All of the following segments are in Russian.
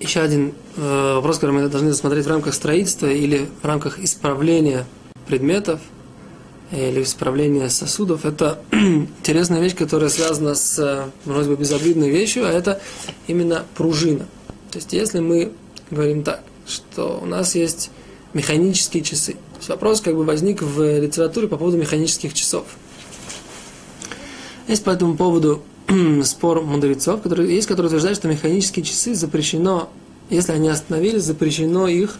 еще один э, вопрос, который мы должны рассмотреть в рамках строительства или в рамках исправления предметов или исправления сосудов. Это интересная вещь, которая связана с, вроде бы, безобидной вещью, а это именно пружина. То есть, если мы говорим так, что у нас есть механические часы. То есть вопрос как бы возник в литературе по поводу механических часов. Есть по этому поводу спор мудрецов, которые, есть, которые утверждают, что механические часы запрещено, если они остановились, запрещено их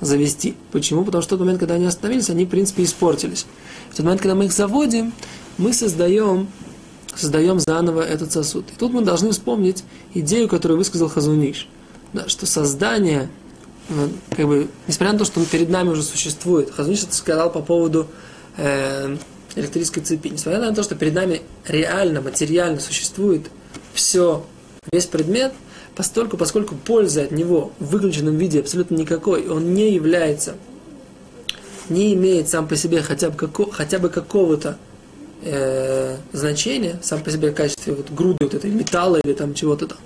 завести. Почему? Потому что в тот момент, когда они остановились, они, в принципе, испортились. В тот момент, когда мы их заводим, мы создаем, создаем заново этот сосуд. И тут мы должны вспомнить идею, которую высказал Хазуниш, да, что создание, как бы, несмотря на то, что он перед нами уже существует, Хазуниш это сказал по поводу э, электрической цепи. Несмотря на то, что перед нами реально, материально существует все, весь предмет, постольку, поскольку пользы от него в выключенном виде абсолютно никакой, он не является, не имеет сам по себе хотя бы, како, хотя бы какого-то э, значения, сам по себе в качестве вот груды вот этой металла или там чего-то там,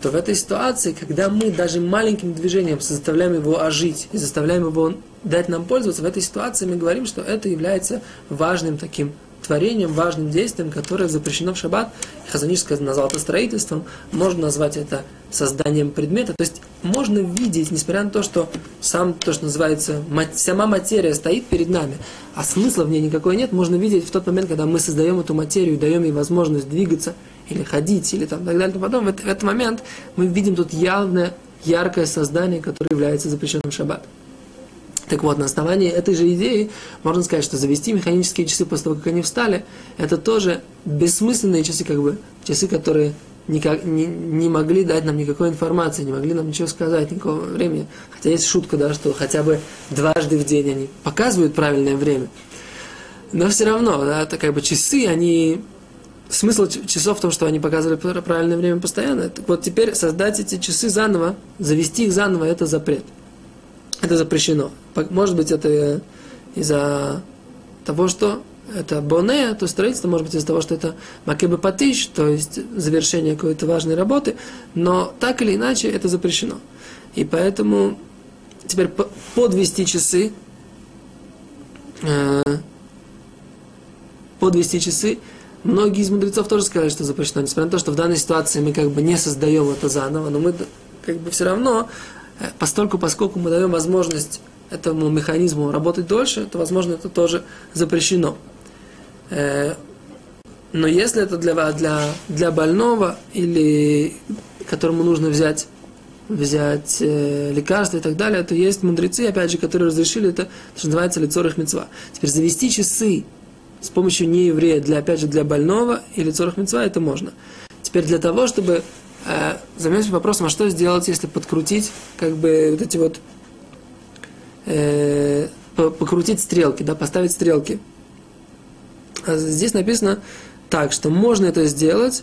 то в этой ситуации, когда мы даже маленьким движением заставляем его ожить и заставляем его дать нам пользоваться, в этой ситуации мы говорим, что это является важным таким творением, важным действием, которое запрещено в шаббат. Хазаниш назвал это строительством, можно назвать это созданием предмета. То есть можно видеть, несмотря на то, что сам то, что называется, сама материя стоит перед нами, а смысла в ней никакой нет, можно видеть в тот момент, когда мы создаем эту материю, даем ей возможность двигаться, или ходить, или там так далее. Но потом в, в этот момент мы видим тут явное, яркое создание, которое является запрещенным шаббат. Так вот, на основании этой же идеи можно сказать, что завести механические часы после того, как они встали, это тоже бессмысленные часы, как бы, часы, которые никак, не, не могли дать нам никакой информации, не могли нам ничего сказать, никакого времени. Хотя есть шутка, да, что хотя бы дважды в день они показывают правильное время. Но все равно, да, это как бы часы, они смысл часов в том, что они показывали правильное время постоянно. Так вот теперь создать эти часы заново, завести их заново, это запрет. Это запрещено. Может быть, это из-за того, что это боне, то строительство, может быть, из-за того, что это макебе патиш, то есть завершение какой-то важной работы, но так или иначе это запрещено. И поэтому теперь подвести часы, э, подвести часы, многие из мудрецов тоже сказали, что запрещено, несмотря на то, что в данной ситуации мы как бы не создаем это заново, но мы как бы все равно Э, постольку, поскольку мы даем возможность этому механизму работать дольше, то, возможно, это тоже запрещено. Э, но если это для, для, для больного или которому нужно взять, взять э, лекарства и так далее, то есть мудрецы, опять же, которые разрешили это, что называется лицорых мецва. Теперь завести часы с помощью нееврея, для, опять же, для больного или лицорых мецва, это можно. Теперь для того, чтобы э, займемся вопросом, а что сделать, если подкрутить, как бы, вот эти вот, э, покрутить стрелки, да, поставить стрелки. А здесь написано так, что можно это сделать,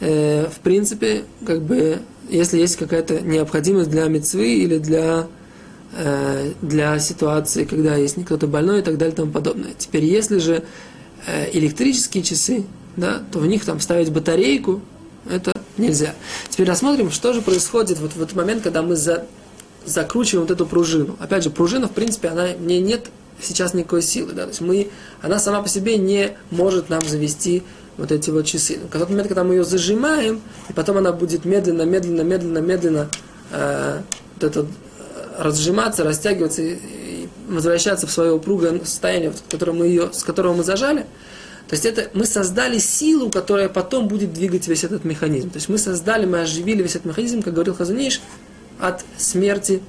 э, в принципе, как бы, если есть какая-то необходимость для мецвы или для, для ситуации, когда есть кто-то больной и так далее и тому подобное. Теперь, если же э, электрические часы, да, то в них там ставить батарейку, это нельзя. Теперь рассмотрим, что же происходит вот в этот момент, когда мы за, закручиваем вот эту пружину. Опять же, пружина, в принципе, она не нет сейчас никакой силы. Да? То есть мы, она сама по себе не может нам завести вот эти вот часы. Но в тот момент, когда мы ее зажимаем, и потом она будет медленно, медленно, медленно, медленно э, вот это, э, разжиматься, растягиваться и, возвращаться в свое упругое состояние, в которое мы ее, с которого мы зажали, то есть это мы создали силу, которая потом будет двигать весь этот механизм. То есть мы создали, мы оживили весь этот механизм, как говорил Хазаниш, от смерти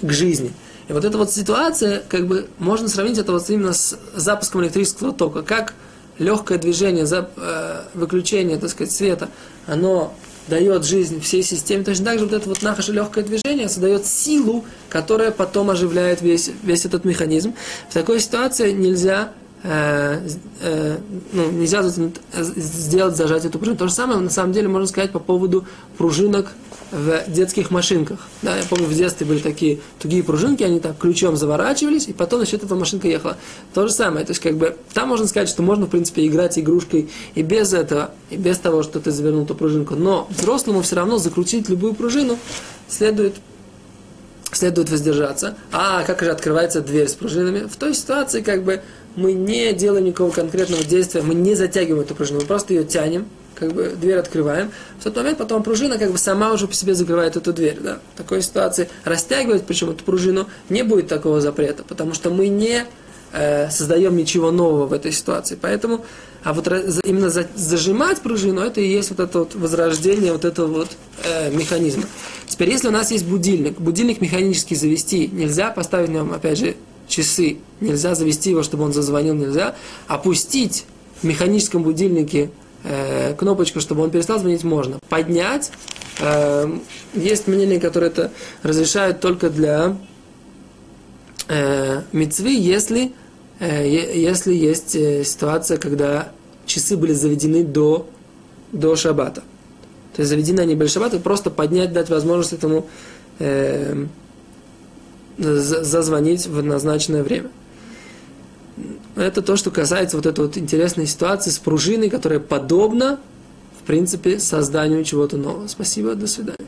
к жизни. И вот эта вот ситуация, как бы, можно сравнить это вот именно с запуском электрического тока. Как легкое движение, за, э, выключение, так сказать, света, оно дает жизнь всей системе. Точно так же вот это вот наше легкое движение создает силу, которая потом оживляет весь, весь этот механизм. В такой ситуации нельзя э, э, ну, нельзя сделать, зажать эту пружину. То же самое, на самом деле, можно сказать по поводу пружинок в детских машинках. Да, я помню, в детстве были такие тугие пружинки, они так ключом заворачивались, и потом насчет этого машинка ехала. То же самое, то есть как бы там можно сказать, что можно в принципе играть игрушкой и без этого, и без того, что ты завернул эту пружинку. Но взрослому все равно закрутить любую пружину следует следует воздержаться. А как же открывается дверь с пружинами? В той ситуации, как бы, мы не делаем никакого конкретного действия, мы не затягиваем эту пружину, мы просто ее тянем, как бы дверь открываем. В тот момент потом пружина как бы сама уже по себе закрывает эту дверь. Да? В такой ситуации растягивать причем эту пружину не будет такого запрета, потому что мы не э, создаем ничего нового в этой ситуации. Поэтому, а вот именно зажимать пружину, это и есть вот это вот возрождение вот этого вот э, механизма. Теперь, если у нас есть будильник, будильник механически завести нельзя, поставить в нем, опять же, часы, нельзя завести его, чтобы он зазвонил, нельзя, опустить в механическом будильнике э, кнопочку, чтобы он перестал звонить, можно. Поднять, э, есть мнения, которые это разрешают только для э, мецвы, если, если есть э, ситуация, когда часы были заведены до, до шаббата. То есть заведены они были шаббата, просто поднять, дать возможность этому э, зазвонить в назначенное время. Это то, что касается вот этой вот интересной ситуации с пружиной, которая подобна, в принципе, созданию чего-то нового. Спасибо, до свидания.